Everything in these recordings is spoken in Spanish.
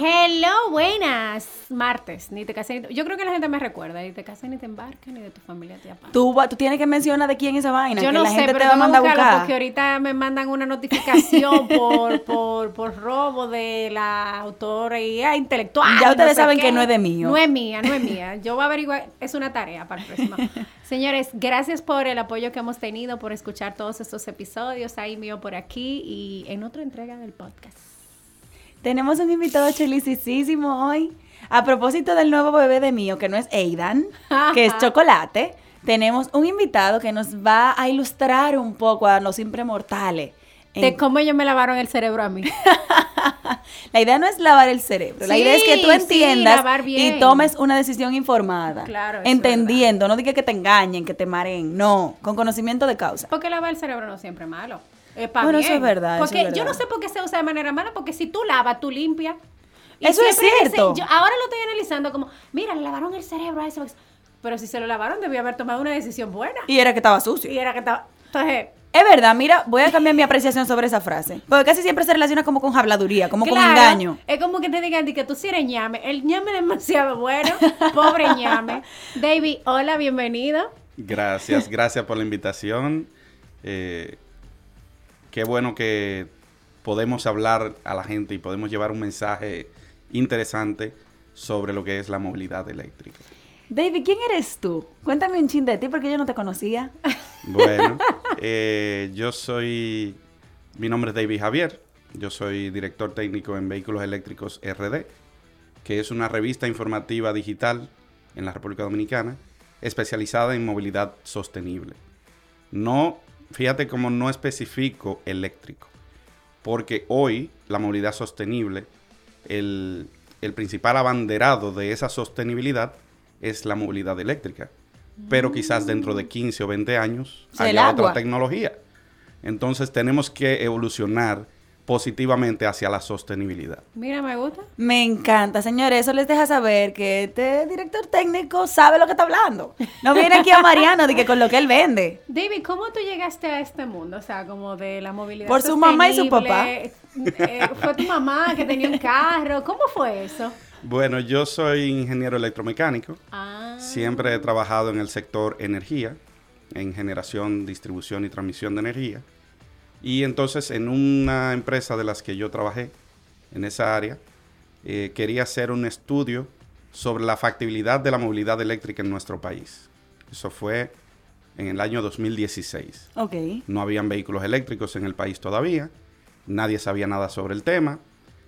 Hello, buenas. Martes, ni te casé ni te... Yo creo que la gente me recuerda, ni te casé ni te embarques, ni de tu familia te apagas. Tú, tú tienes que mencionar de quién es esa vaina. Yo que no la sé, gente pero te va a mandar buscarlo buscar. porque ahorita me mandan una notificación por, por, por robo de la autora y ah, intelectual. Ya no ustedes sé saben qué. que no es de mío. No es mía, no es mía. Yo voy a averiguar, es una tarea para el próximo. Señores, gracias por el apoyo que hemos tenido, por escuchar todos estos episodios. Ahí mío por aquí y en otra entrega del podcast. Tenemos un invitado chelicísimo hoy. A propósito del nuevo bebé de mío, que no es Aidan, que es chocolate, tenemos un invitado que nos va a ilustrar un poco a los siempre mortales. en- De cómo ellos me lavaron el cerebro a mí. La idea no es lavar el cerebro, la idea es que tú entiendas y tomes una decisión informada. Claro, entendiendo, no diga que te engañen, que te mareen, no, con conocimiento de causa. Porque lavar el cerebro no siempre es malo. Es pa' Bueno, eso bien. es verdad, eso Porque es yo verdad. no sé por qué se usa de manera mala, porque si tú lavas, tú limpias. Eso es cierto. yo ahora lo estoy analizando como, mira, le lavaron el cerebro a eso. Pero si se lo lavaron, debió haber tomado una decisión buena. Y era que estaba sucio. Y era que estaba. Entonces, Es verdad, mira, voy a cambiar mi apreciación sobre esa frase. Porque casi siempre se relaciona como con habladuría, como con engaño. Es como que te digan di que tú sí eres ñame. El ñame es demasiado bueno. Pobre ñame. David, hola, bienvenido. Gracias, gracias por la invitación. Eh, qué bueno que podemos hablar a la gente y podemos llevar un mensaje interesante sobre lo que es la movilidad eléctrica. David, ¿quién eres tú? Cuéntame un chin de ti porque yo no te conocía. Bueno, eh, yo soy, mi nombre es David Javier, yo soy director técnico en Vehículos Eléctricos RD, que es una revista informativa digital en la República Dominicana especializada en movilidad sostenible. No, fíjate cómo no especifico eléctrico, porque hoy la movilidad sostenible, el, el principal abanderado de esa sostenibilidad es la movilidad eléctrica. Pero quizás dentro de 15 o 20 años haya otra tecnología. Entonces tenemos que evolucionar positivamente hacia la sostenibilidad. Mira, me gusta. Me encanta, señores. Eso les deja saber que este director técnico sabe lo que está hablando. No viene aquí a Mariano de que con lo que él vende. David, ¿cómo tú llegaste a este mundo? O sea, como de la movilidad Por su mamá y su sostenible. Eh, ¿Fue tu mamá que tenía un carro? ¿Cómo fue eso? Bueno, yo soy ingeniero electromecánico. Ah, Siempre he trabajado en el sector energía, en generación, distribución y transmisión de energía. Y entonces en una empresa de las que yo trabajé en esa área, eh, quería hacer un estudio sobre la factibilidad de la movilidad eléctrica en nuestro país. Eso fue en el año 2016. Ok. No habían vehículos eléctricos en el país todavía. Nadie sabía nada sobre el tema.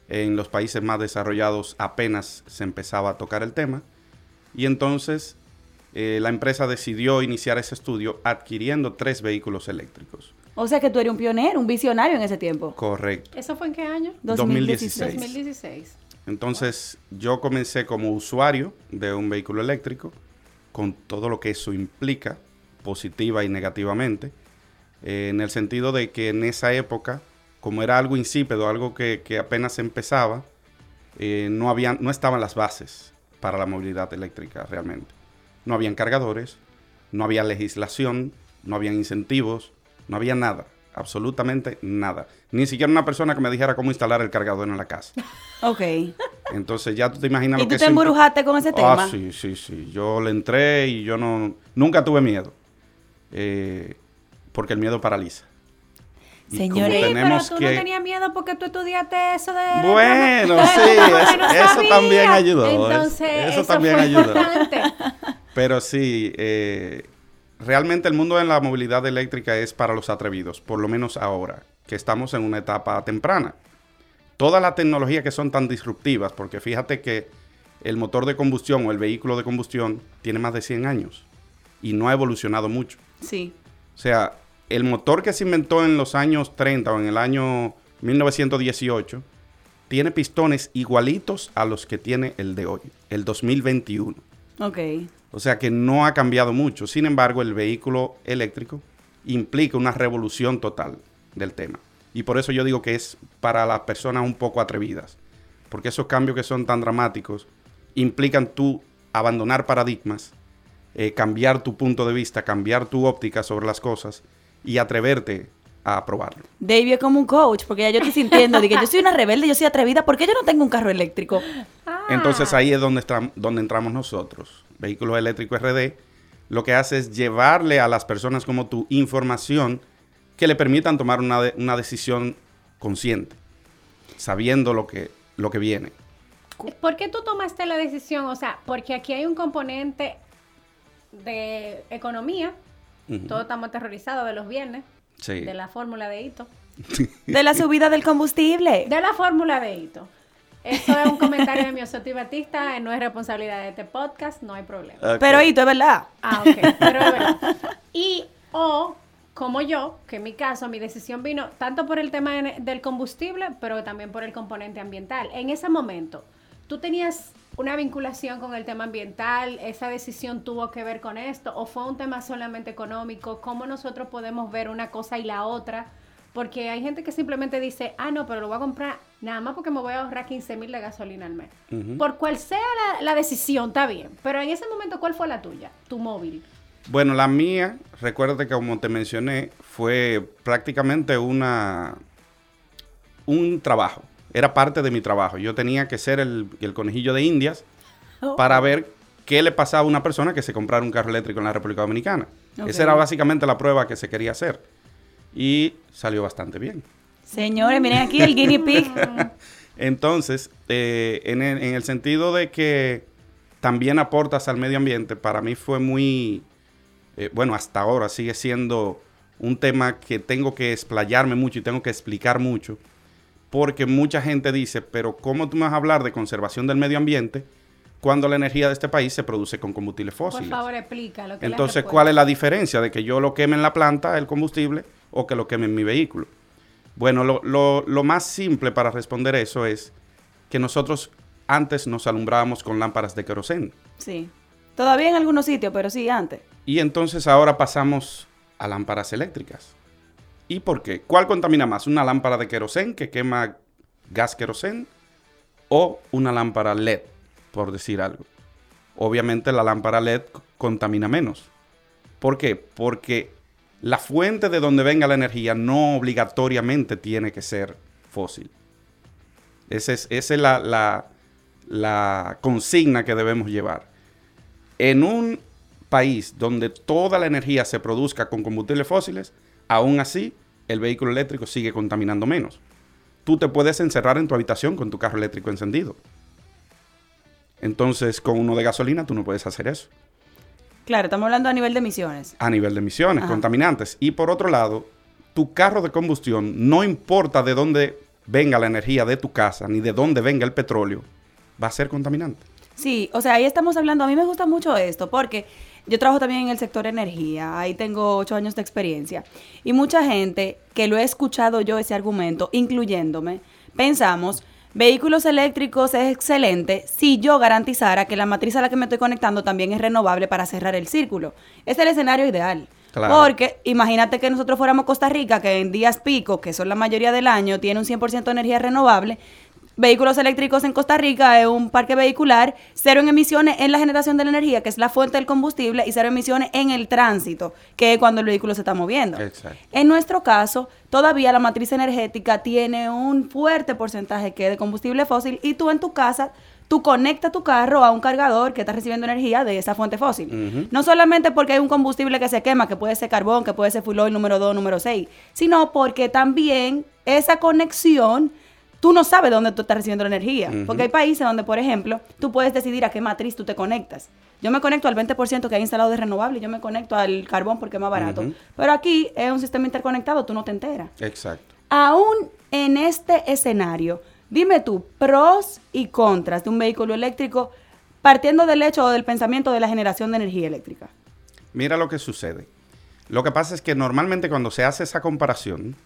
En los países más desarrollados apenas se empezaba a tocar el tema. Y entonces eh, la empresa decidió iniciar ese estudio adquiriendo tres vehículos eléctricos. O sea que tú eres un pionero, un visionario en ese tiempo. Correcto. ¿Eso fue en qué año? 2016. 2016. Entonces yo comencé como usuario de un vehículo eléctrico con todo lo que eso implica, positiva y negativamente, eh, en el sentido de que en esa época, como era algo insípido, algo que, que apenas empezaba, eh, no, habían, no estaban las bases para la movilidad eléctrica realmente. No habían cargadores, no había legislación, no habían incentivos, no había nada, absolutamente nada. Ni siquiera una persona que me dijera cómo instalar el cargador en la casa. Ok. Entonces ya tú te imaginas ¿Y lo que tú te embrujaste con ese tema? Ah, sí, sí, sí. Yo le entré y yo no... Nunca tuve miedo. Eh, porque el miedo paraliza. Señores. Sí, pero tú que... no tenías miedo porque tú estudiaste eso de... Bueno, sí, no eso también ayudó. es- Entonces, eso, también fue ayudó. importante. Pero sí, eh, realmente el mundo de la movilidad eléctrica es para los atrevidos, por lo menos ahora. que estamos en una etapa temprana. Todas las tecnologías que son tan disruptivas, porque fíjate que el motor de combustión o el vehículo de combustión tiene más de 100 años y no ha evolucionado mucho. Sí. O sea, el motor que se inventó en los años 30 o en el año 1918 tiene pistones igualitos a los que tiene el de hoy, el 2021. Ok. O sea que no ha cambiado mucho. Sin embargo, el vehículo eléctrico implica una revolución total del tema. Y por eso yo digo que es para las personas un poco atrevidas. Porque esos cambios que son tan dramáticos implican tú abandonar paradigmas, eh, cambiar tu punto de vista, cambiar tu óptica sobre las cosas y atreverte a probarlo. David es como un coach, porque ya yo estoy sintiendo, de que yo soy una rebelde, yo soy atrevida, ¿por qué yo no tengo un carro eléctrico? Ah. Entonces ahí es donde, donde entramos nosotros. Vehículos Eléctricos RD lo que hace es llevarle a las personas como tú información que le permitan tomar una, de- una decisión consciente, sabiendo lo que, lo que viene. ¿Por qué tú tomaste la decisión? O sea, porque aquí hay un componente de economía. Ujú. Todos estamos aterrorizados de los viernes, Sí. de la fórmula de Hito. De la subida del combustible. De la fórmula de Hito. Eso es un comentario de mi Osotti Batista, eh, no es responsabilidad de este podcast, no hay problema. Pero Hito, es verdad. Ah, ok, pero es verdad. Y, o, como yo, que en mi caso, mi decisión vino tanto por el tema de- del combustible, pero también por el componente ambiental. En ese momento, ¿tú tenías una vinculación con el tema ambiental? ¿Esa decisión tuvo que ver con esto? ¿O fue un tema solamente económico? ¿Cómo nosotros podemos ver una cosa y la otra? Porque hay gente que simplemente dice, ah, no, pero lo voy a comprar nada más porque me voy a ahorrar 15 mil de gasolina al mes. Por cual sea la, la decisión, está bien. Pero en ese momento, ¿cuál fue la tuya? Tu móvil. Bueno, la mía, recuérdate que como te mencioné, fue prácticamente una un trabajo. Era parte de mi trabajo. Yo tenía que ser el, el conejillo de Indias Oh. para ver qué le pasaba a una persona que se comprara un carro eléctrico en la República Dominicana. Esa era básicamente la prueba que se quería hacer. Y salió bastante bien. Señores, miren aquí el guinea pig. Entonces, eh, en, el, en el sentido de que también aportas al medio ambiente, para mí fue muy, eh, bueno, hasta ahora sigue siendo un tema que tengo que explayarme mucho y tengo que explicar mucho, porque mucha gente dice, pero ¿cómo tú me vas a hablar de conservación del medio ambiente cuando la energía de este país se produce con combustibles Por fósiles? favor, explica lo que Entonces. ¿cuál es la diferencia de que yo lo queme en la planta, el combustible, o que lo queme en mi vehículo? Bueno, lo, lo- lo más simple para responder eso es que nosotros antes nos alumbrábamos con lámparas de queroseno. Sí. Todavía en algunos sitios, pero sí antes. Y entonces ahora pasamos a lámparas eléctricas. ¿Y por qué? ¿Cuál contamina más? ¿Una lámpara de queroseno que quema gas queroseno o una lámpara LED, por decir algo? Obviamente la lámpara LED contamina menos. ¿Por qué? Porque la fuente de donde venga la energía no obligatoriamente tiene que ser fósil. Esa es, la- la consigna que debemos llevar. En un país donde toda la energía se produzca con combustibles fósiles, aún así el vehículo eléctrico sigue contaminando menos. Tú te puedes encerrar en tu habitación con tu carro eléctrico encendido. Entonces, con uno de gasolina tú no puedes hacer eso. Claro, estamos hablando a nivel de emisiones. A nivel de emisiones, Ajá. contaminantes. Y por otro lado, tu carro de combustión, no importa de dónde venga la energía de tu casa, ni de dónde venga el petróleo, va a ser contaminante. Sí, o sea, ahí estamos hablando, a mí me gusta mucho esto porque yo trabajo también en el sector energía, ahí tengo ocho años de experiencia y mucha gente que lo he escuchado yo ese argumento, incluyéndome, pensamos, vehículos eléctricos es excelente si yo garantizara que la matriz a la que me estoy conectando también es renovable para cerrar el círculo. Es el escenario ideal. Claro. Porque imagínate que nosotros fuéramos Costa Rica, que en días pico, que son la mayoría del año, tiene un 100% de energía renovable. Vehículos eléctricos en Costa Rica es un parque vehicular, cero en emisiones en la generación de la energía, que es la fuente del combustible, y cero emisiones en el tránsito, que es cuando el vehículo se está moviendo. Exacto. En nuestro caso, todavía la matriz energética tiene un fuerte porcentaje que es de combustible fósil y tú en tu casa, tú conectas tu carro a un cargador que está recibiendo energía de esa fuente fósil. No solamente porque hay un combustible que se quema, que puede ser carbón, que puede ser fuel oil número 2, número 6, sino porque también esa conexión, tú no sabes dónde tú estás recibiendo la energía. Porque hay países donde, por ejemplo, tú puedes decidir a qué matriz tú te conectas. Yo me conecto al 20% que hay instalado de renovable y yo me conecto al carbón porque es más barato. Pero aquí es un sistema interconectado, tú no te enteras. Exacto. Aún en este escenario, dime tú, pros y contras de un vehículo eléctrico partiendo del hecho o del pensamiento de la generación de energía eléctrica. Mira lo que sucede. Lo que pasa es que normalmente cuando se hace esa comparación,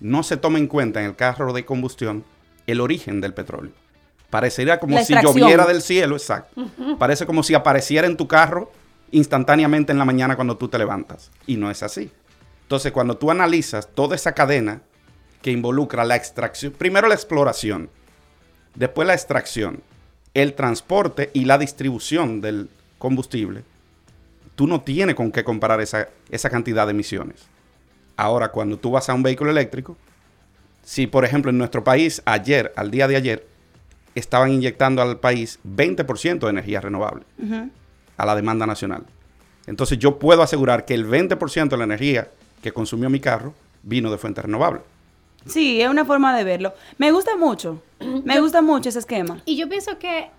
no se toma en cuenta en el carro de combustión el origen del petróleo. Parecería como si lloviera del cielo, exacto. Parece como si apareciera en tu carro instantáneamente en la mañana cuando tú te levantas. Y no es así. Entonces, cuando tú analizas toda esa cadena que involucra la extracción, primero la exploración, después la extracción, el transporte y la distribución del combustible, tú no tienes con qué comparar esa, esa cantidad de emisiones. Ahora, cuando tú vas a un vehículo eléctrico, si por ejemplo en nuestro país ayer, al día de ayer, estaban inyectando al país 20% de energía renovable a la demanda nacional. Entonces yo puedo asegurar que el 20% de la energía que consumió mi carro vino de fuente renovable. Sí, es una forma de verlo. Me gusta mucho, me gusta mucho ese esquema. Y yo pienso que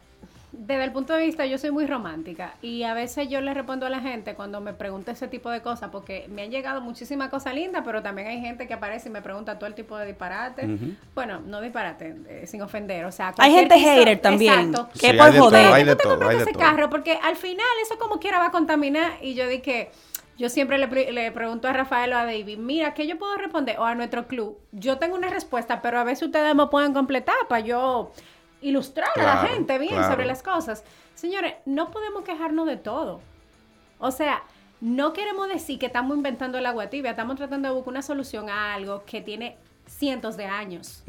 desde el punto de vista, yo soy muy romántica y a veces yo le respondo a la gente cuando me pregunta ese tipo de cosas, porque me han llegado muchísimas cosas lindas, pero también hay gente que aparece y me pregunta todo el tipo de disparate. Bueno, no disparate, eh, sin ofender, o sea, Hay gente hater también, Exacto. que Sí, por todo, joder. hay de ¿Por qué tú te todo, hay compraste de ese todo. carro? Porque al final eso como quiera va a contaminar y yo di que yo siempre le, pre- le pregunto a Rafael o a David, mira, ¿qué yo puedo responder? O a nuestro club. Yo tengo una respuesta, pero a veces ustedes me pueden completar para yo ilustrar a la gente bien claro. sobre las cosas. Señores, no podemos quejarnos de todo. O sea, no queremos decir que estamos inventando el agua tibia, estamos tratando de buscar una solución a algo que tiene cientos de años.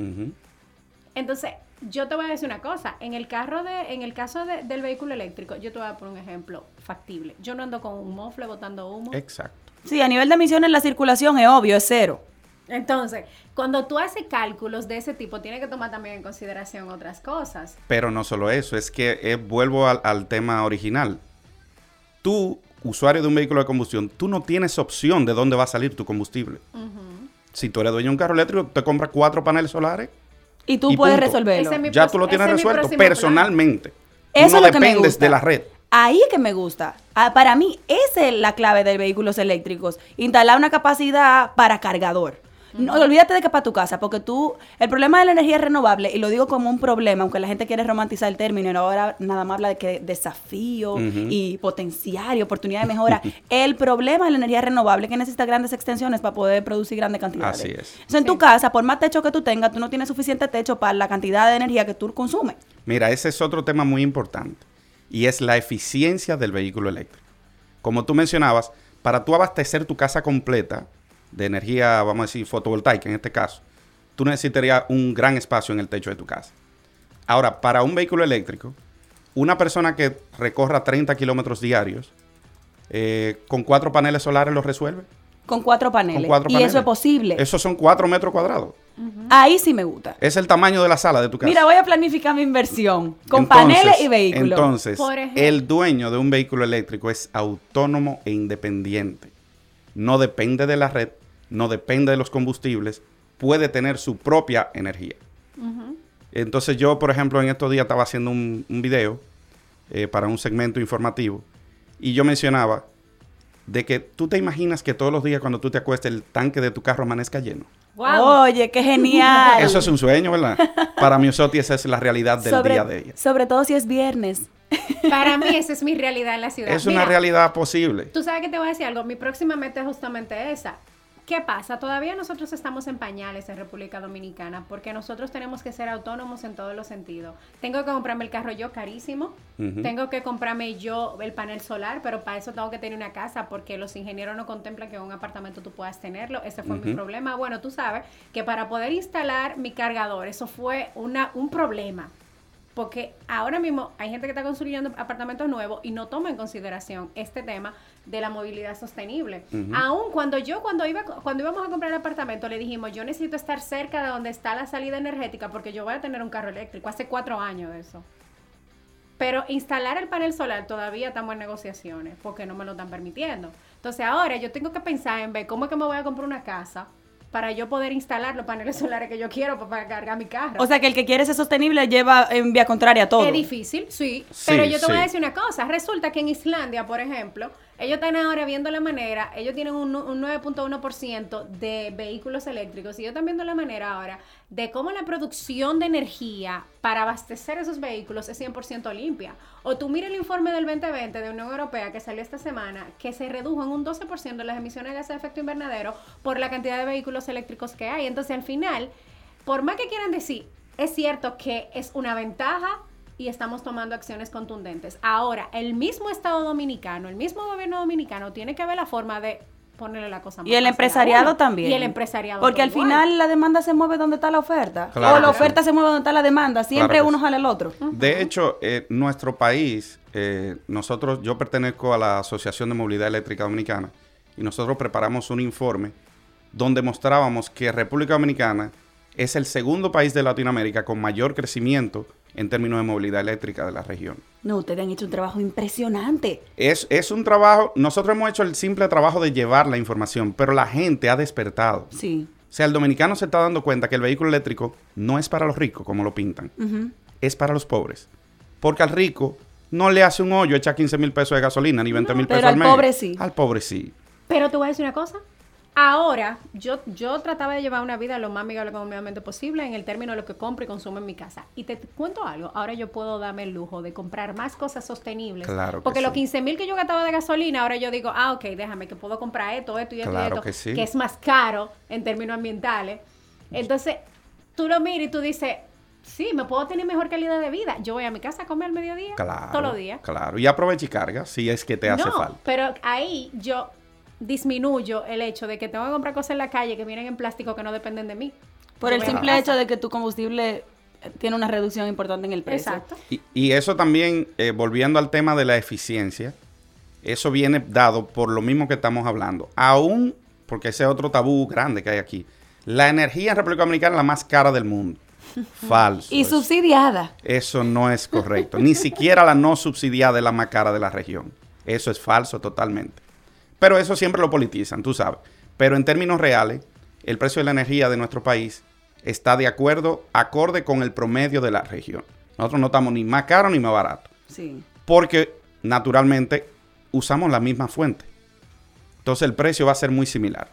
Entonces, yo te voy a decir una cosa, en el carro de, en el caso de- del vehículo eléctrico, yo te voy a poner un ejemplo factible. Yo no ando con un mofle botando humo. Exacto. Sí, a nivel de emisiones la circulación es obvio, es cero. Entonces, cuando tú haces cálculos de ese tipo, tienes que tomar también en consideración otras cosas. Pero no solo eso, es que eh, vuelvo al, al tema original. Tú, usuario de un vehículo de combustión, tú no tienes opción de dónde va a salir tu combustible. Si tú eres dueño de un carro eléctrico, te compras cuatro paneles solares, Y tú Y puedes punto. resolverlo. Es ya tú lo tienes resuelto plan. personalmente. Tú Eso no es lo que me dependes gusta. de la red. Ahí es que me gusta. Ah, para mí, esa es la clave de vehículos eléctricos. Instalar una capacidad para cargador. No, olvídate de que para tu casa, porque tú, el problema de la energía renovable, y lo digo como un problema, aunque la gente quiere romantizar el término y ahora nada más habla de que desafío y potencial y oportunidad de mejora. el problema de la energía renovable es que necesita grandes extensiones para poder producir grandes cantidades. Así es. Entonces, en tu casa, por más techo que tú tengas, tú no tienes suficiente techo para la cantidad de energía que tú consumes. Mira, ese es otro tema muy importante y es la eficiencia del vehículo eléctrico. Como tú mencionabas, para tú abastecer tu casa completa de energía, vamos a decir, fotovoltaica en este caso, tú necesitarías un gran espacio en el techo de tu casa. Ahora, para un vehículo eléctrico, una persona que recorra 30 kilómetros diarios, eh, con cuatro paneles solares lo resuelve. Con cuatro paneles. Con cuatro y paneles. eso es posible. Esos son cuatro metros cuadrados. Ahí sí me gusta. Es el tamaño de la sala de tu casa. Mira, voy a planificar mi inversión con Entonces- paneles y vehículos. Entonces, Por el dueño de un vehículo eléctrico es autónomo e independiente. No depende de la red, no depende de los combustibles, puede tener su propia energía. Entonces yo, por ejemplo, en estos días estaba haciendo un, un video eh, para un segmento informativo y yo mencionaba de que tú te imaginas que todos los días cuando tú te acuestes el tanque de tu carro amanezca lleno. Wow. Oye, qué genial. Eso es un sueño, ¿verdad? Para mi Osoti esa es la realidad del sobre, día de ella. sobre todo si es viernes. Para mí esa es mi realidad en la ciudad. Es una realidad posible. Tú sabes que te voy a decir algo. Mi próxima meta es justamente esa. ¿Qué pasa? Todavía nosotros estamos en pañales en República Dominicana porque nosotros tenemos que ser autónomos en todos los sentidos. Tengo que comprarme el carro yo carísimo. Tengo que comprarme yo el panel solar, pero para eso tengo que tener una casa porque los ingenieros no contemplan que en un apartamento tú puedas tenerlo. Ese fue mi problema. Bueno, tú sabes que para poder instalar mi cargador, eso fue una, un problema. Porque ahora mismo hay gente que está construyendo apartamentos nuevos y no toma en consideración este tema de la movilidad sostenible. Ujú. Aún cuando yo, cuando iba, cuando íbamos a comprar el apartamento, le dijimos, yo necesito estar cerca de donde está la salida energética porque yo voy a tener un carro eléctrico. Hace cuatro años de eso. Pero instalar el panel solar todavía estamos en negociaciones porque no me lo están permitiendo. Entonces ahora yo tengo que pensar en ver cómo es que me voy a comprar una casa para yo poder instalar los paneles solares que yo quiero para, para cargar mi carro. O sea que el que quiere ser sostenible lleva en vía contraria todo. Es difícil, sí. Sí, Pero yo te voy a decir una cosa. Resulta que en Islandia, por ejemplo, Ellos están ahora viendo la manera, ellos tienen un, un 9.1% de vehículos eléctricos y ellos están viendo la manera ahora de cómo la producción de energía para abastecer esos vehículos es 100% limpia. O tú mira el informe del 2020 de Unión Europea que salió esta semana, que se redujo en un 12% las emisiones de gases de efecto invernadero por la cantidad de vehículos eléctricos que hay. Entonces, al final, por más que quieran decir, es cierto que es una ventaja y estamos tomando acciones contundentes. Ahora, el mismo Estado dominicano, el mismo gobierno dominicano tiene que ver la forma de ponerle la cosa más Y el empresariado también. Y el empresariado. Porque por al igual. final la demanda se mueve donde está la oferta. Claro o la sí. oferta se mueve donde está la demanda. Siempre Claro uno jala el otro. De hecho, eh, nuestro país, eh, nosotros, yo pertenezco a la Asociación de Movilidad Eléctrica Dominicana y nosotros preparamos un informe donde mostrábamos que República Dominicana es el segundo país de Latinoamérica con mayor crecimiento en términos de movilidad eléctrica de la región. No, ustedes han hecho un trabajo impresionante. Es, es un trabajo, nosotros hemos hecho el simple trabajo de llevar la información, pero la gente ha despertado. Sí. O sea, el dominicano se está dando cuenta que el vehículo eléctrico no es para los ricos, como lo pintan, es para los pobres. Porque al rico no le hace un hoyo, echa 15 mil pesos de gasolina, ni 20 mil pesos al al mes. pobre sí. Al pobre sí. Pero te voy a decir una cosa. Ahora, yo, yo trataba de llevar una vida lo más amigable económicamente posible en el término de lo que compro y consumo en mi casa. Y te cuento algo, ahora yo puedo darme el lujo de comprar más cosas sostenibles. Claro que Porque los sí. 15 mil que yo gastaba de gasolina, ahora yo digo, ah, ok, déjame que puedo comprar esto, esto y esto Claro y esto, que sí. es más caro en términos ambientales. Entonces, tú lo miras y tú dices, sí, me puedo tener mejor calidad de vida. Yo voy a mi casa a comer al mediodía, Claro. todos los días. Claro. Y aprovecha y carga si es que te hace falta. pero ahí yo disminuyo el hecho de que tengo que comprar cosas en la calle que vienen en plástico que no dependen de mí. Por el simple hecho de que tu combustible eh, tiene una reducción importante en el precio. Exacto. Y, y eso también, eh, volviendo al tema de la eficiencia, eso viene dado por lo mismo que estamos hablando. Aún, porque ese es otro tabú grande que hay aquí, la energía en República Dominicana es la más cara del mundo. Falso. Y eso. subsidiada. Eso no es correcto. Ni siquiera la no subsidiada es la más cara de la región. Eso es falso totalmente. Pero eso siempre lo politizan, tú sabes. Pero en términos reales, el precio de la energía de nuestro país está de acuerdo, acorde con el promedio de la región. Nosotros no estamos ni más caro ni más barato. Sí. Porque, naturalmente, usamos la misma fuente. Entonces el precio va a ser muy similar.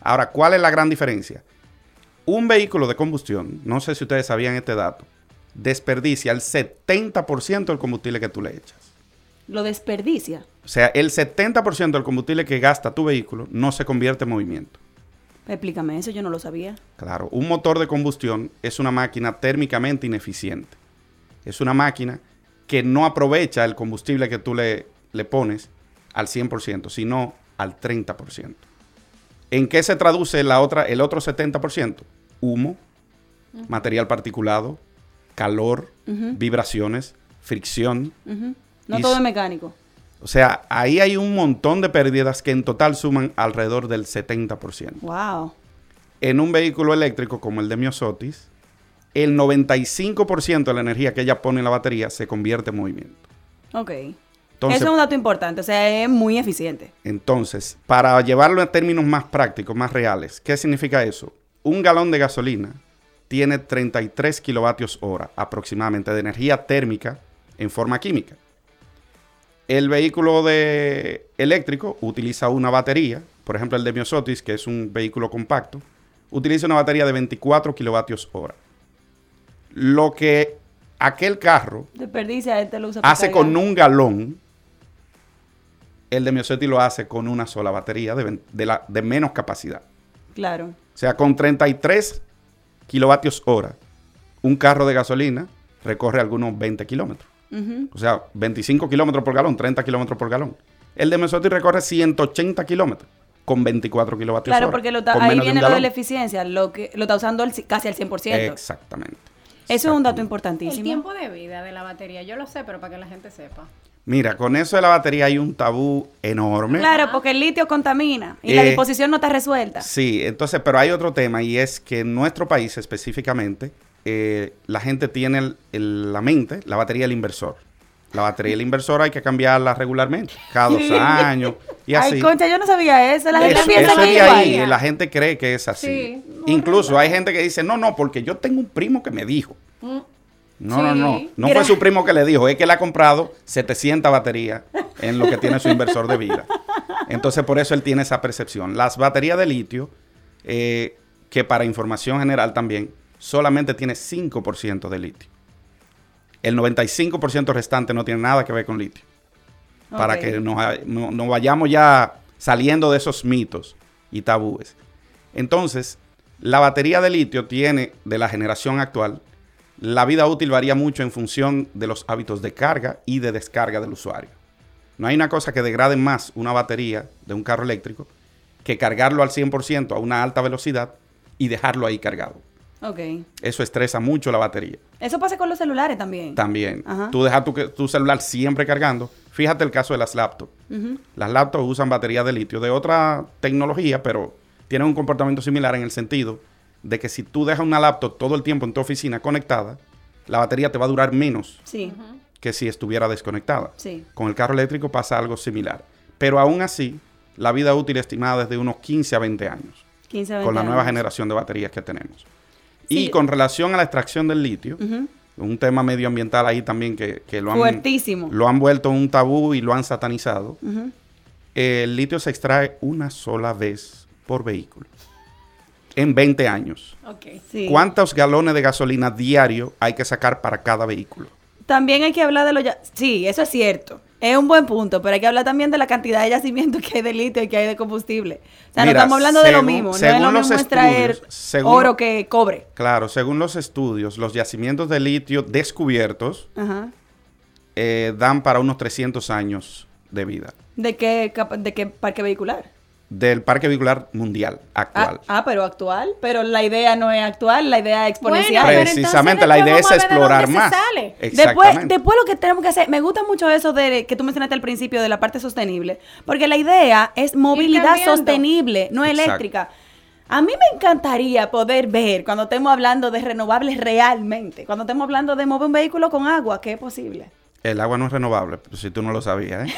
Ahora, ¿cuál es la gran diferencia? Un vehículo de combustión, no sé si ustedes sabían este dato, desperdicia el 70% del combustible que tú le echas. Lo desperdicia. O sea, el 70% del combustible que gasta tu vehículo no se convierte en movimiento. Explícame eso, yo no lo sabía. Claro, un motor de combustión es una máquina térmicamente ineficiente. Es una máquina que no aprovecha el combustible que tú le, le pones al 100%, sino al 30%. ¿En qué se traduce la otra, el otro 70%? Humo, material particulado, calor, vibraciones, fricción. No Y todo es mecánico. O sea, ahí hay un montón de pérdidas que en total suman alrededor del 70%. Wow. en un vehículo eléctrico como el de Miosotis, el 95% de la energía que ella pone en la batería se convierte en movimiento. Ok. Entonces, eso es un dato importante, o sea, es muy eficiente. entonces, para llevarlo a términos más prácticos, más reales, ¿qué significa eso? Un galón de gasolina tiene 33 kilovatios hora aproximadamente de energía térmica en forma química. El vehículo de eléctrico utiliza una batería, por ejemplo el de Miosotis, que es un vehículo compacto, utiliza una batería de 24 kilovatios hora. Lo que aquel carro Desperdicia, este lo usa para hace cargar. con un galón, el de Miosotis lo hace con una sola batería de, ven- de la, de menos capacidad. Claro. O sea, con 33 kilovatios hora, un carro de gasolina recorre algunos 20 kilómetros. O sea, 25 kilómetros por galón, 30 kilómetros por galón. El de Miosotis recorre 180 kilómetros con 24 kilovatios Claro, hora, porque lo ahí viene lo de la eficiencia, lo que lo está usando casi al 100%. Exactamente. Eso es un dato El importantísimo. tiempo de vida de la batería, yo lo sé, pero para que la gente sepa. Mira, con eso de la batería hay un tabú enorme. Claro, porque el litio contamina y la Eh, disposición no está resuelta. Sí, entonces, pero hay otro tema y es que en nuestro país específicamente, eh, la gente tiene el- el- la mente, la batería del inversor. La batería del inversor hay que cambiarla regularmente, cada dos años y así. Ay, concha, yo no sabía eso. La gente Eso, piensa eso que igual. ahí, la gente cree que es así. Sí. Incluso hay gente que dice, no, no, porque yo tengo un primo que me dijo. Mm. No, no, no. No Mira. fue su primo que le dijo, es que él ha comprado 700 baterías en lo que tiene su inversor de vida. Entonces, por eso él tiene esa percepción. Las baterías de litio, eh, que para información general también, solamente tiene 5% de litio. El 95% restante no tiene nada que ver con litio. Para que nos, no- nos vayamos ya saliendo de esos mitos y tabúes. Entonces, la batería de litio tiene, de la generación actual, la vida útil varía mucho en función de los hábitos de carga y de descarga del usuario. No hay una cosa que degrade más una batería de un carro eléctrico que cargarlo al 100% a una alta velocidad y dejarlo ahí cargado. Ok. Eso estresa mucho la batería. Eso pasa con los celulares también. También. Ajá. Tú dejas tu, tu celular siempre cargando. Fíjate el caso de las laptops. Las laptops usan baterías de litio de otra tecnología, pero tienen un comportamiento similar en el sentido de que si tú dejas una laptop todo el tiempo en tu oficina conectada, la batería te va a durar menos Sí, que si estuviera desconectada. sí. Con el carro eléctrico pasa algo similar. Pero aún así, la vida útil estimada es de unos 15 a 20 años 15 a con la 20 nueva generación de baterías que tenemos. Sí. Y con relación a la extracción del litio, un tema medioambiental ahí también que, que lo, han, Fuertísimo. lo han vuelto un tabú y lo han satanizado. El litio se extrae una sola vez por vehículo en 20 años. Sí. ¿Cuántos galones de gasolina diario hay que sacar para cada vehículo? También hay que hablar de los... ya- Sí, eso es cierto. Es un buen punto, pero hay que hablar también de la cantidad de yacimientos que hay de litio y que hay de combustible. O sea, no estamos hablando de lo según- mismo. No es lo los mismo extraer según- oro que cobre. Claro, según los estudios, los yacimientos de litio descubiertos Ajá. eh, dan para unos 300 años de vida ¿De qué, de qué parque vehicular? Del parque vehicular mundial Ah, actual. ah, pero actual. Pero la idea no es actual, la idea es exponencial. Bueno, Precisamente, la idea es de explorar más. sale. Después, Exactamente. después lo que tenemos que hacer, me gusta mucho eso de que tú mencionaste al principio de la parte sostenible, porque la idea es movilidad sostenible, no Exacto. eléctrica. A mí me encantaría poder ver cuando estemos hablando de renovables realmente, cuando estemos hablando de mover un vehículo con agua, que es posible. El agua no es renovable, si tú no lo sabías. ¿eh?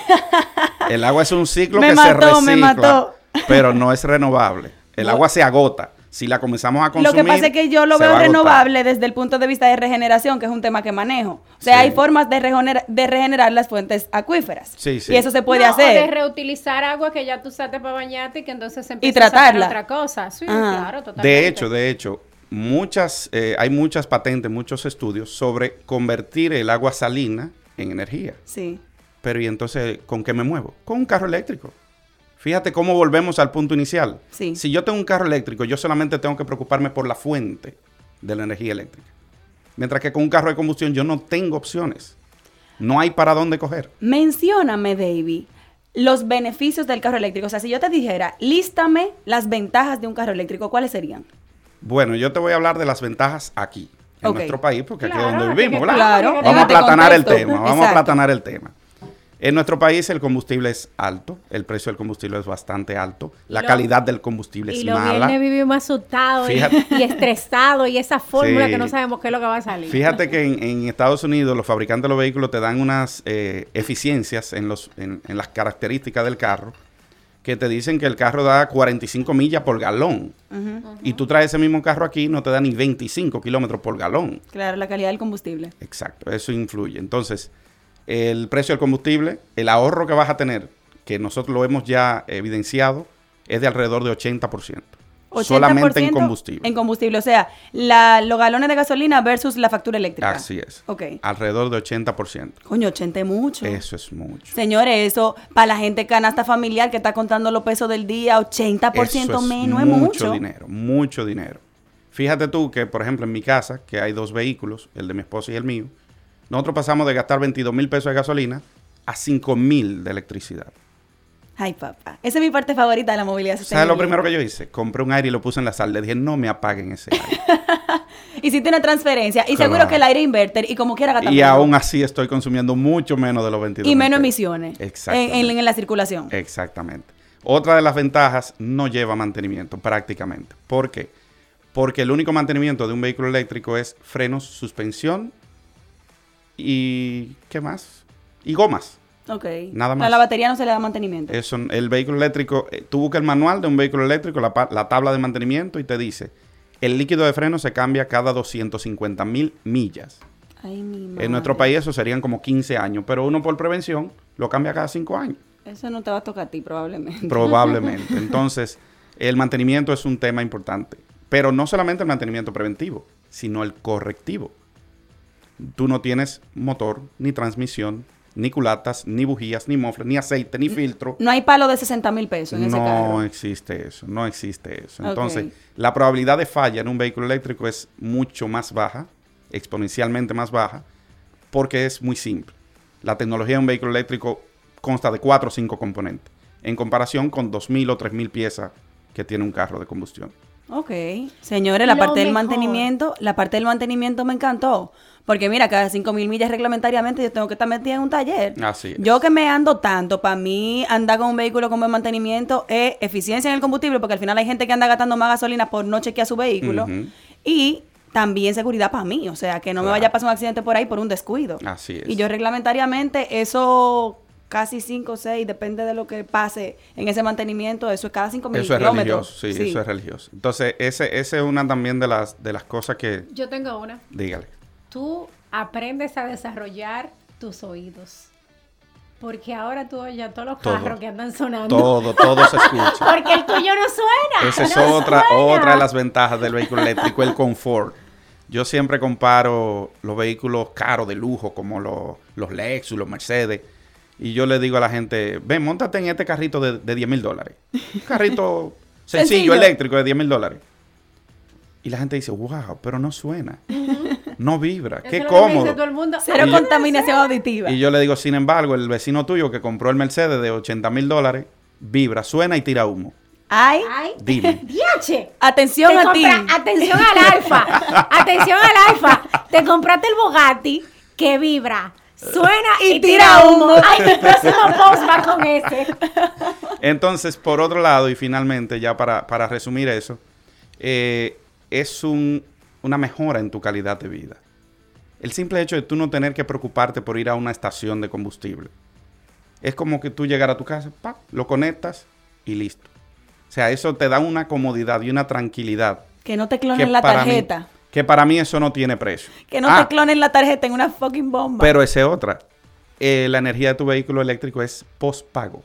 El agua es un ciclo Me que mató, se me recicla, mató. Pero no es renovable. El agua se agota. Si la comenzamos a consumir, Lo que pasa es que yo lo veo renovable desde el punto de vista de regeneración, que es un tema que manejo. O sea, Sí. hay formas de, regener- de regenerar las fuentes acuíferas. Sí, sí. Y eso se puede No, O de hacer. reutilizar agua que ya tú usaste para bañarte y que entonces se empieza tratarla. a sacar otra cosa. Sí, Ajá. claro, totalmente. De hecho, de hecho, muchas, eh, hay muchas patentes, muchos estudios sobre convertir el agua salina en energía. Sí. Pero ¿y entonces con qué me muevo? Con un carro eléctrico. Fíjate cómo volvemos al punto inicial. Sí. Si yo tengo un carro eléctrico, yo solamente tengo que preocuparme por la fuente de la energía eléctrica. Mientras que con un carro de combustión yo no tengo opciones. No hay para dónde coger. Mencióname, Davy, los beneficios del carro eléctrico. O sea, si yo te dijera, lístame las ventajas de un carro eléctrico, ¿cuáles serían? Bueno, yo te voy a hablar de las ventajas aquí, en nuestro país, porque aquí es donde vivimos. Claro, Vamos a platanar el tema, vamos a platanar el tema. En nuestro país el combustible es alto, el precio del combustible es bastante alto, la lo- calidad del combustible Y es los mala. viernes vivimos asustados y, Fíjate. y estresados y esa fórmula Sí. que no sabemos qué es lo que va a salir. Fíjate que en, en Estados Unidos los fabricantes de los vehículos te dan unas eh, eficiencias en, los, en, en las características del carro que te dicen que el carro da 45 millas por galón. Y tú traes ese mismo carro aquí no te da ni 25 kilómetros por galón. Claro, la calidad del combustible. Exacto, eso influye. Entonces, el precio del combustible, el ahorro que vas a tener, que nosotros lo hemos ya evidenciado, es de alrededor de 80%. solamente en 80% combustible. En combustible, o sea, la, los galones de gasolina versus la factura eléctrica. Así es. Ok. Alrededor de 80%. Coño, 80 es mucho. Eso es mucho. Señores, eso para la gente canasta familiar que está contando los pesos del día, 80% Eso menos es mucho. dinero, mucho dinero. Fíjate tú que, por ejemplo, en mi casa, que hay dos vehículos, el de mi esposa y el mío, nosotros pasamos de gastar 22 mil pesos de gasolina a 5 mil de electricidad. Ay, papá. Esa es mi parte favorita de la movilidad ¿Sabes sostenible. lo primero que yo hice? Compré un aire y lo puse en la sala. Le dije, no me apaguen ese aire. Hiciste una transferencia y Claro. seguro que el aire inverter y como quiera gasta y aún así estoy consumiendo mucho menos de los 22 Y menos emisiones. Exactamente. En, en- en la circulación. Exactamente. Otra de las ventajas, no lleva mantenimiento prácticamente. ¿Por qué? Porque el único mantenimiento de un vehículo eléctrico es frenos, suspensión y... ¿qué más? Y gomas. Ok. Nada A más. la batería no se le da mantenimiento. Eso, el vehículo eléctrico, eh, tú buscas el manual de un vehículo eléctrico, la, la tabla de mantenimiento y te dice, el líquido de freno se cambia cada 250 mil millas. Ay, mi madre. En nuestro país eso serían como 15 años, pero uno por prevención lo cambia cada cinco años. Eso no te va a tocar a ti probablemente. Probablemente. Entonces, el mantenimiento es un tema importante. Pero no solamente el mantenimiento preventivo, sino el correctivo. Tú no tienes motor, ni transmisión, ni culatas, ni bujías, ni mofles, ni aceite, ni filtro. No hay palo de 60 mil pesos en ese carro. No existe eso, no existe eso. Entonces, la probabilidad de falla en un vehículo eléctrico es mucho más baja, exponencialmente más baja, porque es muy simple. La tecnología de un vehículo eléctrico consta de cuatro o cinco componentes, en comparación con 2.000 o 3.000 piezas que tiene un carro de combustión. Ok. Señores, la parte del mantenimiento, la parte del mantenimiento me encantó. Porque mira, cada 5.000 millas reglamentariamente yo tengo que estar metida en un taller. Así es. Yo que me ando tanto, para mí andar con un vehículo con buen mantenimiento es eficiencia en el combustible, porque al final hay gente que anda gastando más gasolina por no chequear su vehículo. Y también seguridad para mí, o sea, que no me vaya a pasar un accidente por ahí por un descuido. Así es. Y yo reglamentariamente eso casi 5 o 6, depende de lo que pase en ese mantenimiento, eso es cada 5 mil Eso es religioso, sí, eso es religioso. Entonces, ese, ese es una también de las, de las cosas que... Yo tengo una. Dígale. Tú aprendes a desarrollar tus oídos. Porque ahora tú oyes todos los carros que andan sonando. Todo, todo se escucha. Porque el tuyo no suena. Esa es otra, otra de las ventajas del vehículo eléctrico, el confort. Yo siempre comparo los vehículos caros de lujo, como los, los Lexus, los Mercedes y yo le digo a la gente, ven, montate en este carrito de, de 10 mil dólares. Un carrito sencillo, eléctrico de 10 mil dólares. Y la gente dice, wow, pero no suena. No vibra. Qué cómodo. Cero contaminación auditiva. Y yo le digo, sin embargo, el vecino tuyo que compró el Mercedes de 80 mil dólares, vibra, suena y tira humo. Ay, dime. Diache. Atención a ti. Atención al alfa. atención al alfa. Te compraste el Bugatti que vibra Suena y, tira humo. Ay, mi próximo post va con ese. Entonces, por otro lado, y finalmente, ya para, resumir eso, eh, es un, una mejora en tu calidad de vida. El simple hecho de tú no tener que preocuparte por ir a una estación de combustible. Es como que tú llegar a tu casa, lo conectas y listo. O sea, eso te da una comodidad y una tranquilidad. Que no te clonen la tarjeta. Que para mí eso no tiene precio. Que no te ah. clonen la tarjeta en una fucking bomba. Pero esa es otra. Eh, la energía de tu vehículo eléctrico es postpago.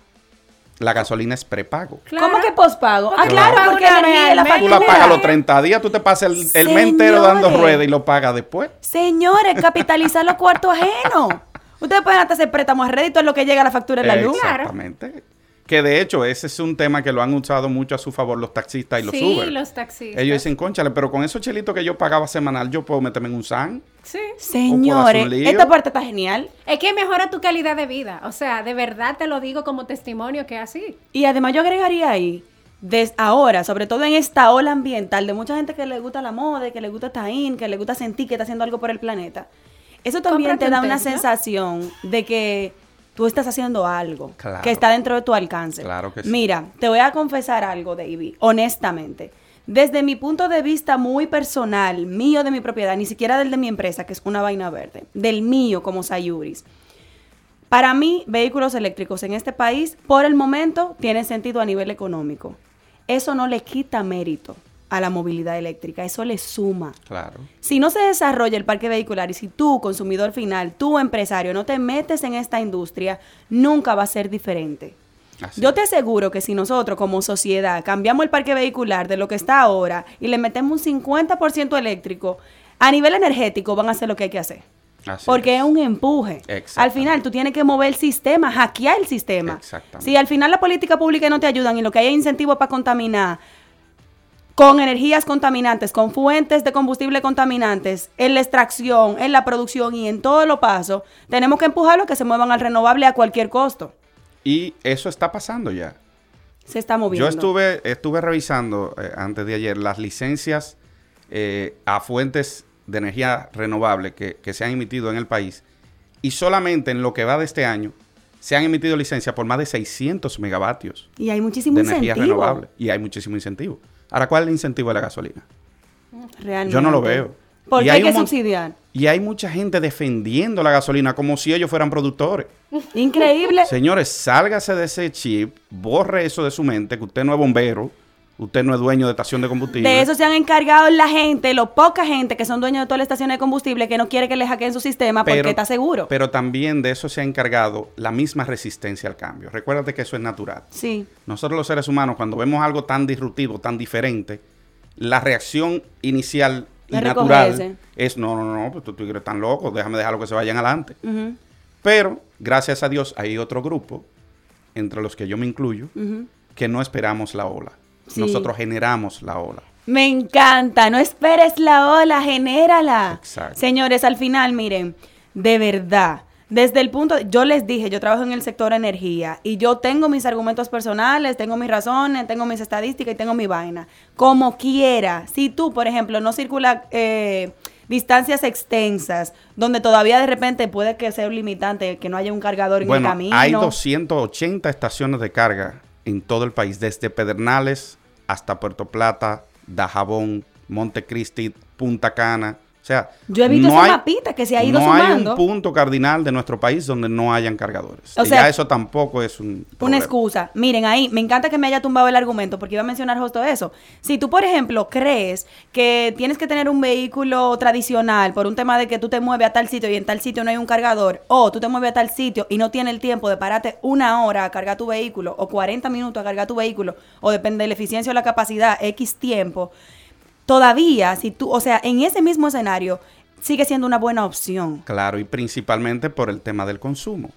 La gasolina es prepago. ¿Cómo que postpago? Ah, claro, porque la energía la Tú la pagas los 30 días, tú te pasas el, el mes entero dando rueda y lo pagas después. Señores, capitalizar los cuartos ajenos. Ustedes pueden hasta hacer préstamos a rédito en lo que llega a la factura de la luz. Exactamente. Que de hecho, ese es un tema que lo han usado mucho a su favor los taxistas y los sí, los taxistas. Ellos dicen, conchale, pero con esos chelitos que yo pagaba semanal, yo puedo meterme en un SAN. Sí. Señores, esta parte está genial. Es que mejora tu calidad de vida. O sea, de verdad te lo digo como testimonio que es así. Y además yo agregaría ahí, desde ahora, sobre todo en esta ola ambiental de mucha gente que le gusta la moda, que le gusta Taín, que le gusta sentir que está haciendo algo por el planeta. Eso también te da una sensación de que tú estás haciendo algo que está dentro de tu alcance. Claro que sí. Mira, te voy a confesar algo, David, honestamente. Desde mi punto de vista muy personal, mío de mi propiedad, ni siquiera del de mi empresa, que es una vaina verde, del mío como Sayuris. Para mí, vehículos eléctricos en este país, por el momento, tienen sentido a nivel económico. Eso no le quita mérito a la movilidad eléctrica. Eso le suma. Claro. Si no se desarrolla el parque vehicular y si tú, consumidor final, tú, empresario, no te metes en esta industria, nunca va a ser diferente. Yo te aseguro que si nosotros como sociedad cambiamos el parque vehicular de lo que está ahora y le metemos un 50% eléctrico, a nivel energético van a hacer lo que hay que hacer. porque es. un empuje. Al final tú tienes que mover el sistema, hackear el sistema. Si al final la política pública no te ayudan y lo que hay es incentivo para contaminar, con energías contaminantes, con fuentes de combustible contaminantes, en la extracción, en la producción y en todo lo paso, tenemos que empujarlo a que se muevan al renovable a cualquier costo. Y eso está pasando ya. Se está moviendo. Yo estuve, estuve revisando eh, antes de ayer las licencias eh, a fuentes de energía renovable que, se han emitido en el país y solamente en lo que va de este año se han emitido licencias por más de 600 megavatios. Y hay muchísimo de energía renovable. Y hay muchísimo incentivo. Ahora, ¿cuál es el incentivo de la gasolina? Realmente. Yo no lo veo. Porque hay, que subsidiar. Y hay mucha gente defendiendo la gasolina como si ellos fueran productores. Increíble. Señores, sálgase de ese chip, borre eso de su mente, que usted no es bombero, Usted no es dueño de estación de combustible. De eso se han encargado la gente, lo poca gente que son dueños de todas las estaciones de combustible que no quiere que le hackeen su sistema porque está seguro. Pero también de eso se ha encargado la misma resistencia al cambio. Recuérdate que eso es natural. Sí. Nosotros los seres humanos, cuando vemos algo tan disruptivo, tan diferente, la reacción inicial y natural es, no, no, no, pues tú, eres tan loco, déjame dejarlo que se vayan adelante. Pero, gracias a Dios, hay otro grupo, entre los que yo me incluyo, que no esperamos la ola. Nosotros generamos la ola. Me encanta, no esperes la ola, genérala. Exacto. Señores, al final, miren, de verdad, desde el punto, yo les dije, yo trabajo en el sector energía y yo tengo mis argumentos personales, tengo mis razones, tengo mis estadísticas y tengo mi vaina. Como quiera, si tú, por ejemplo, no circula eh, distancias extensas, donde todavía de repente puede que sea un limitante, que no haya un cargador en el camino. Hay 280 estaciones de carga en todo el país, desde Pedernales hasta Puerto Plata, Dajabón, Montecristi, Punta Cana. O sea, yo he visto no esa mapita que se ha ido no sumando. No hay un punto cardinal de nuestro país donde no hayan cargadores. O sea, ya eso tampoco es un una excusa. Miren, ahí me encanta que me haya tumbado el argumento porque iba a mencionar justo eso. Si tú, por ejemplo, crees que tienes que tener un vehículo tradicional por un tema de que tú te mueves a tal sitio y en tal sitio no hay un cargador, o tú te mueves a tal sitio y no tienes el tiempo de pararte una hora a cargar tu vehículo o 40 minutos a cargar tu vehículo, o depende de la eficiencia o la capacidad, X tiempo todavía, si tú, o sea, en ese mismo escenario, sigue siendo una buena opción. Claro, y principalmente por el tema del consumo.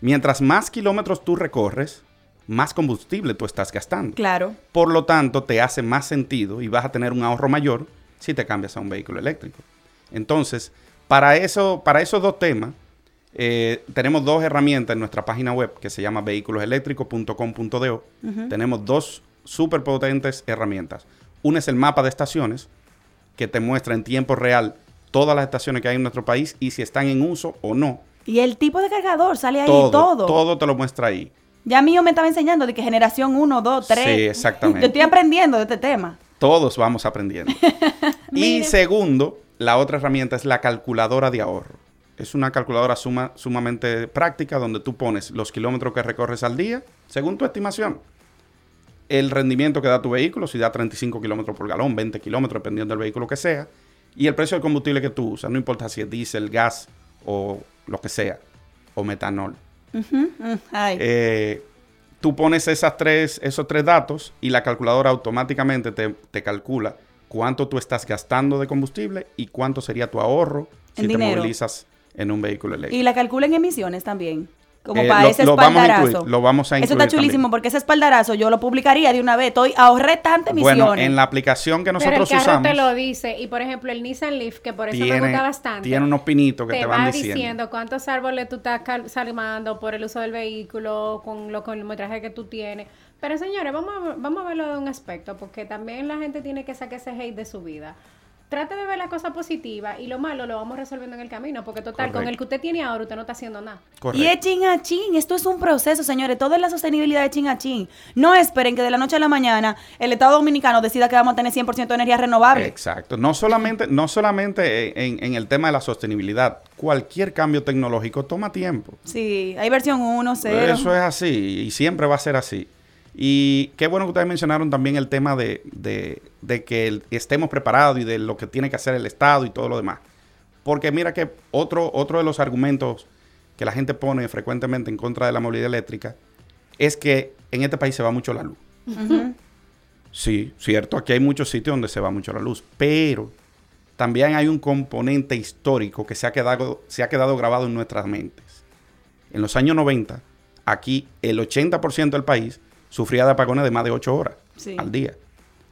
Mientras más kilómetros tú recorres, más combustible tú estás gastando. Claro. Por lo tanto, te hace más sentido y vas a tener un ahorro mayor si te cambias a un vehículo eléctrico. Entonces, para, eso, para esos dos temas, eh, tenemos dos herramientas en nuestra página web que se llama vehiculoseléctricos.com.do. Tenemos dos súper potentes herramientas. Una es el mapa de estaciones, que te muestra en tiempo real todas las estaciones que hay en nuestro país y si están en uso o no. Y el tipo de cargador sale ahí todo. Todo, todo te lo muestra ahí. Ya mío me estaba enseñando de que generación 1, 2, 3. Sí, exactamente. Yo estoy aprendiendo de este tema. Todos vamos aprendiendo. y segundo, la otra herramienta es la calculadora de ahorro. Es una calculadora suma, sumamente práctica donde tú pones los kilómetros que recorres al día según tu estimación el rendimiento que da tu vehículo, si da 35 kilómetros por galón, 20 kilómetros, dependiendo del vehículo que sea, y el precio del combustible que tú usas, no importa si es diésel, gas o lo que sea, o metanol. Mm, eh, tú pones esas tres, esos tres datos y la calculadora automáticamente te, calcula cuánto tú estás gastando de combustible y cuánto sería tu ahorro si te movilizas en un vehículo eléctrico. Y la calcula en emisiones también. Como eh, para ese espaldarazo. Lo vamos a incluir, Eso está chulísimo porque ese espaldarazo yo lo publicaría de una vez. Estoy, ahorré tantas emisiones. Bueno, en la aplicación que nosotros Pero el carro te lo dice. Y por ejemplo, el Nissan Leaf, que por eso me gusta bastante. Tiene unos pinitos que te, van diciendo. diciendo cuántos árboles tú estás salvando por el uso del vehículo, con lo kilometraje que tú tienes. Pero señores, vamos a, vamos a verlo de un aspecto, porque también la gente tiene que sacar ese hate de su vida trate de ver la cosa positiva y lo malo lo vamos resolviendo en el camino, porque total, con el que usted tiene ahora, usted no está haciendo nada. Y es chin a chin, esto es un proceso, señores, todo es la sostenibilidad de chin a chin. No esperen que de la noche a la mañana el Estado Dominicano decida que vamos a tener 100% de energía renovable. Exacto, no solamente, no solamente en, en, el tema de la sostenibilidad, cualquier cambio tecnológico toma tiempo. Sí, hay versión 1, 0. Eso es así y siempre va a ser así. Y qué bueno que ustedes mencionaron también el tema de, que estemos preparados y de lo que tiene que hacer el Estado y todo lo demás. Porque mira que otro, otro de los argumentos que la gente pone frecuentemente en contra de la movilidad eléctrica es que en este país se va mucho la luz. Sí, cierto, aquí hay muchos sitios donde se va mucho la luz, pero también hay un componente histórico que se ha quedado, se ha quedado grabado en nuestras mentes. En los años 90, aquí el 80% del país sufría de apagones de más de 8 horas al día.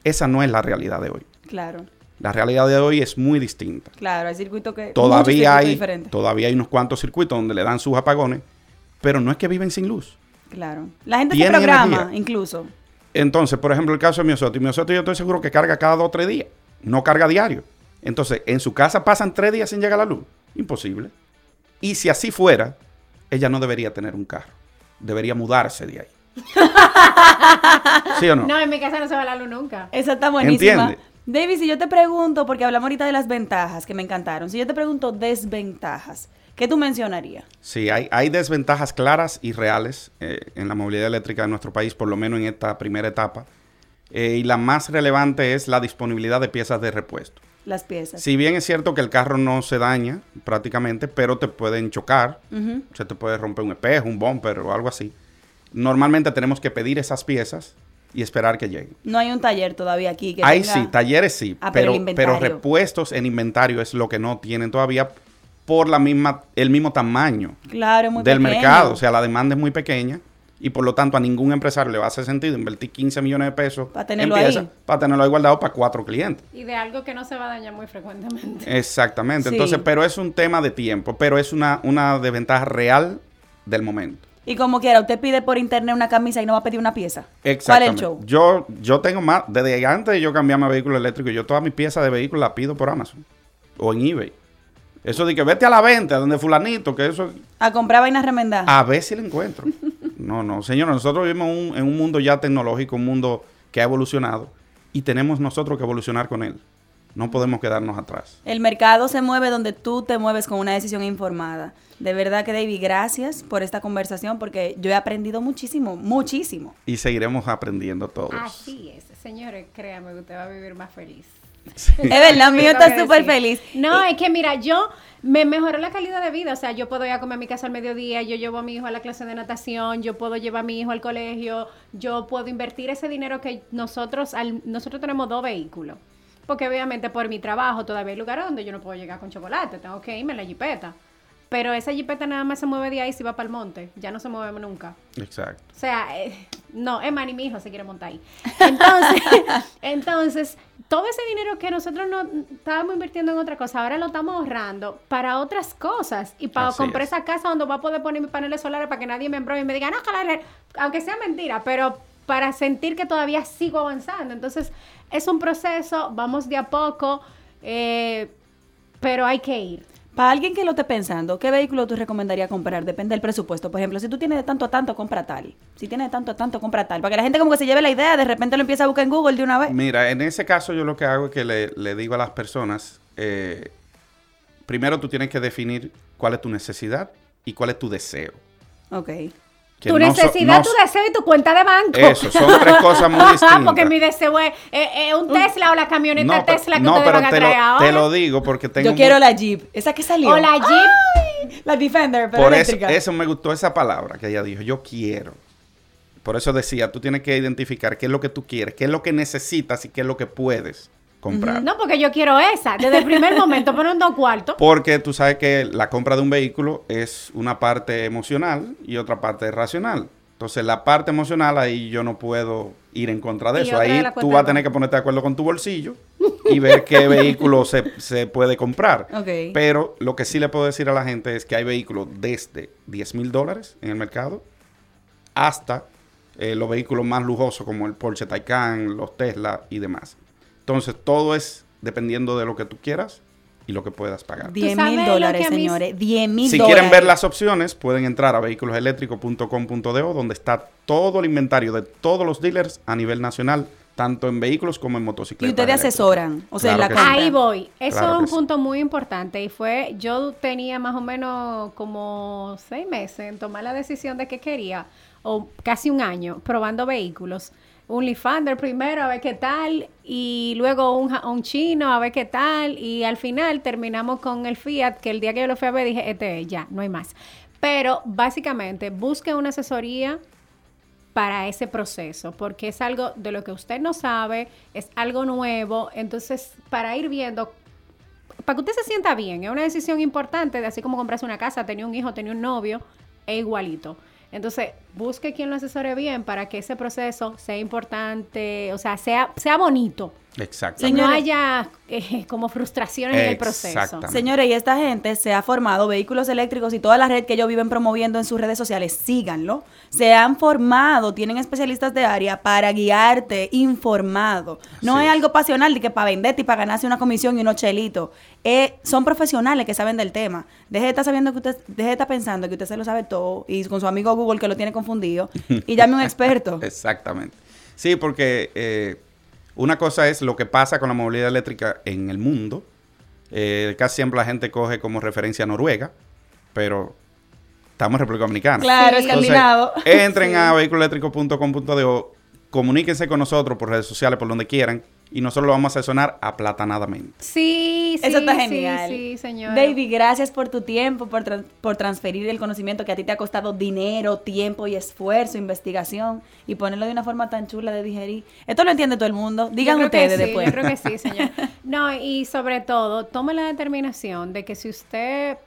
Esa no es la realidad de hoy. Claro. La realidad de hoy es muy distinta. Claro, hay circuitos que... Todavía hay, todavía hay unos cuantos circuitos donde le dan sus apagones, pero no es que viven sin luz. Claro. La gente se programa, incluso. Entonces, por ejemplo, el caso de Miosoto. Miosoto yo estoy seguro que carga cada dos o tres días. No carga diario. Entonces, en su casa pasan tres días sin llegar la luz. Imposible. Y si así fuera, ella no debería tener un carro. Debería mudarse de ahí. ¿Sí o no? No, en mi casa no se va la luz nunca. Esa está buenísima. David, si yo te pregunto, porque hablamos ahorita de las ventajas que me encantaron, si yo te pregunto desventajas, ¿qué tú mencionarías? Sí, hay, hay desventajas claras y reales eh, en la movilidad eléctrica de nuestro país, por lo menos en esta primera etapa. eh, y la más relevante es la disponibilidad de piezas de repuesto. Las piezas. Si bien es cierto que el carro no se daña prácticamente, pero te pueden chocar, se te puede romper un espejo, un bumper o algo así. Normalmente tenemos que pedir esas piezas y esperar que lleguen. No hay un taller todavía aquí que Ahí sí, talleres sí, Ah, pero repuestos en inventario es lo que no tienen todavía por la misma, el mismo tamaño Claro, muy del pequeño. mercado. O sea, la demanda es muy pequeña y por lo tanto a ningún empresario le va a hacer sentido invertir 15 millones de pesos Pa' tenerlo en piezas ahí. para tenerlo ahí guardado para cuatro clientes. Y de algo que no se va a dañar muy frecuentemente. Exactamente. Sí. Entonces, pero es un tema de tiempo, pero es una, una desventaja real del momento. Y como quiera, usted pide por internet una camisa y no va a pedir una pieza. ¿Cuál es el Exactamente. show? Yo, yo tengo más, desde antes de yo cambiarme a vehículo eléctrico, yo todas mis piezas de vehículo las pido por Amazon o en eBay. Eso de que vete a la venta donde fulanito, que eso A comprar vainas remendadas. a ver si lo encuentro. No, no, señor, nosotros vivimos un- en un mundo ya tecnológico, un mundo que ha evolucionado y tenemos nosotros que evolucionar con él. No podemos quedarnos atrás. El mercado se mueve donde tú te mueves con una decisión informada. De verdad que, David, gracias por esta conversación porque yo he aprendido muchísimo, muchísimo. Y seguiremos aprendiendo todos. Así es, señores, créanme que usted va a vivir más feliz. Es verdad, mío está súper feliz. No, Y- es que mira, yo me mejoró la calidad de vida. O sea, yo puedo ir a comer a mi casa al mediodía, yo llevo a mi hijo a la clase de natación, yo puedo llevar a mi hijo al colegio, yo puedo invertir ese dinero que nosotros, al, nosotros tenemos dos vehículos. Porque obviamente por mi trabajo todavía hay lugares donde yo no puedo llegar con chocolate, tengo que irme en la jipeta. Pero esa jipeta nada más se mueve de ahí si va para el monte, ya no se mueve nunca. Exacto. O sea, eh, no, es más, ni mi hijo se quiere montar ahí. Entonces, entonces, todo ese dinero que nosotros no estábamos invirtiendo en otra cosa, ahora lo estamos ahorrando para otras cosas. Y para Así comprar es. esa casa donde voy a poder poner mis paneles solares para que nadie me embrome y me diga, no, que la red", aunque sea mentira, pero para sentir que todavía sigo avanzando. Entonces, es un proceso, vamos de a poco, eh, pero hay que ir. Para alguien que lo esté pensando, ¿qué vehículo tú recomendarías comprar? Depende del presupuesto. Por ejemplo, si tú tienes de tanto a tanto, compra tal. Si tienes de tanto a tanto, compra tal. Para que la gente como que se lleve la idea, de repente lo empieza a buscar en Google de una vez. Mira, en ese caso yo lo que hago es que le, le digo a las personas, eh, primero tú tienes que definir cuál es tu necesidad y cuál es tu deseo. Ok. Que tu no so- necesidad, no tu deseo y tu cuenta de banco. Eso, son tres cosas muy distintas. Porque mi deseo es eh, eh, un Tesla o la camioneta Tesla que no, ustedes pero van a te traer lo, ahora. te lo digo porque tengo... Yo quiero la Jeep. Esa que salió. O la Jeep. Ay, La Defender, pero Por eso, eléctrica. eso me gustó esa palabra que ella dijo, yo quiero. Por eso decía, tú tienes que identificar qué es lo que tú quieres, qué es lo que necesitas y qué es lo que puedes comprar. No, porque yo quiero esa. Desde el primer momento, ponen dos cuartos. Porque tú sabes que la compra de un vehículo es una parte emocional y otra parte racional. Entonces, la parte emocional ahí yo no puedo ir en contra de Y eso. Ahí tú vas a tener que ponerte de acuerdo con tu bolsillo y ver qué vehículo se, se puede comprar. Ok. Pero lo que sí le puedo decir a la gente es que hay vehículos desde 10 mil dólares en el mercado hasta eh, los vehículos más lujosos como el Porsche Taycan, los Tesla y demás. Entonces, todo es dependiendo de lo que tú quieras y lo que puedas pagar. 10 sabes mil dólares, mí- señores. 10 mil Si dólares. quieren ver las opciones, pueden entrar a vehiculoseléctricos.com.do, donde está todo el inventario de todos los dealers a nivel nacional, tanto en vehículos como en Y motocicletas. ustedes eléctricas. asesoran. O sea, Claro la. Ahí voy. Eso Claro es un sí. punto muy importante. Y fue, yo tenía más o menos como seis meses en tomar la decisión de que quería, o casi un año, probando vehículos. Un Lifander primero, a ver qué tal, y luego un, un chino, a ver qué tal, y al final terminamos con el Fiat, que el día que yo lo fui a ver dije, este es, ya, no hay más. Pero básicamente, busque una asesoría para ese proceso, porque es algo de lo que usted no sabe, es algo nuevo, entonces para ir viendo, para que usted se sienta bien, es una decisión importante, de así como comprarse una casa, tener un hijo, tener un novio, es igualito. Entonces, busque quien lo asesore bien para que ese proceso sea importante, o sea, sea, sea bonito. Exacto. Que no haya eh, como frustraciones en el proceso. Señores, y esta gente se ha formado, vehículos eléctricos y toda la red que ellos viven promoviendo en sus redes sociales, síganlo. Se han formado, tienen especialistas de área para guiarte informado. No es. algo pasional de que para venderte y para ganarse una comisión y unos chelitos. Eh, son profesionales que saben del tema. Deje de estar sabiendo que usted, deje de estar pensando que usted se lo sabe todo y con su amigo Google que lo tiene confundido y llame a un experto. Exactamente. Sí, porque eh, una cosa es lo que pasa con la movilidad eléctrica en el mundo. Eh, casi siempre la gente coge como referencia a Noruega, pero estamos en República Dominicana. Claro, Sí. escandinavo. Entonces, entren a vehiculoeléctrico.com.do, comuníquense con nosotros por redes sociales, por donde quieran, y nosotros lo vamos a asesorar aplatanadamente. Sí, sí. Eso está genial. Sí, señor. Baby, gracias por tu tiempo, por, tran- por transferir el conocimiento que a ti te ha costado dinero, tiempo y esfuerzo, investigación, y ponerlo de una forma tan chula de digerir. Esto lo entiende todo el mundo. Digan ustedes sí, después. Yo creo que sí, señor. No, y sobre todo, tome la determinación de que si usted...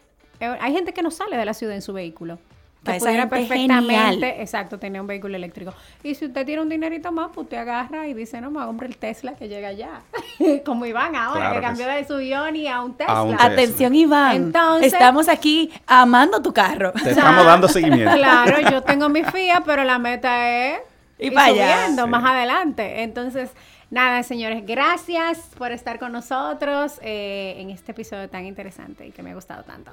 eh, Hay gente que no sale de la ciudad en su vehículo. Para esa pudiera gente perfectamente, genial. exacto, tener un vehículo eléctrico. Y si usted tiene un dinerito más, pues usted agarra y dice, no, me comprar el Tesla que llega allá. Como Iván ahora, Claro que que cambió sí. de su Ioni a un Tesla. A un Tesla. Atención, Iván. Entonces- Estamos aquí amando tu carro. Te estamos dando seguimiento. Claro, yo tengo mi FIA, pero la meta es Y ir subiendo Sí. más adelante. Entonces, nada, señores, gracias por estar con nosotros eh, en este episodio tan interesante y que me ha gustado tanto.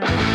thank you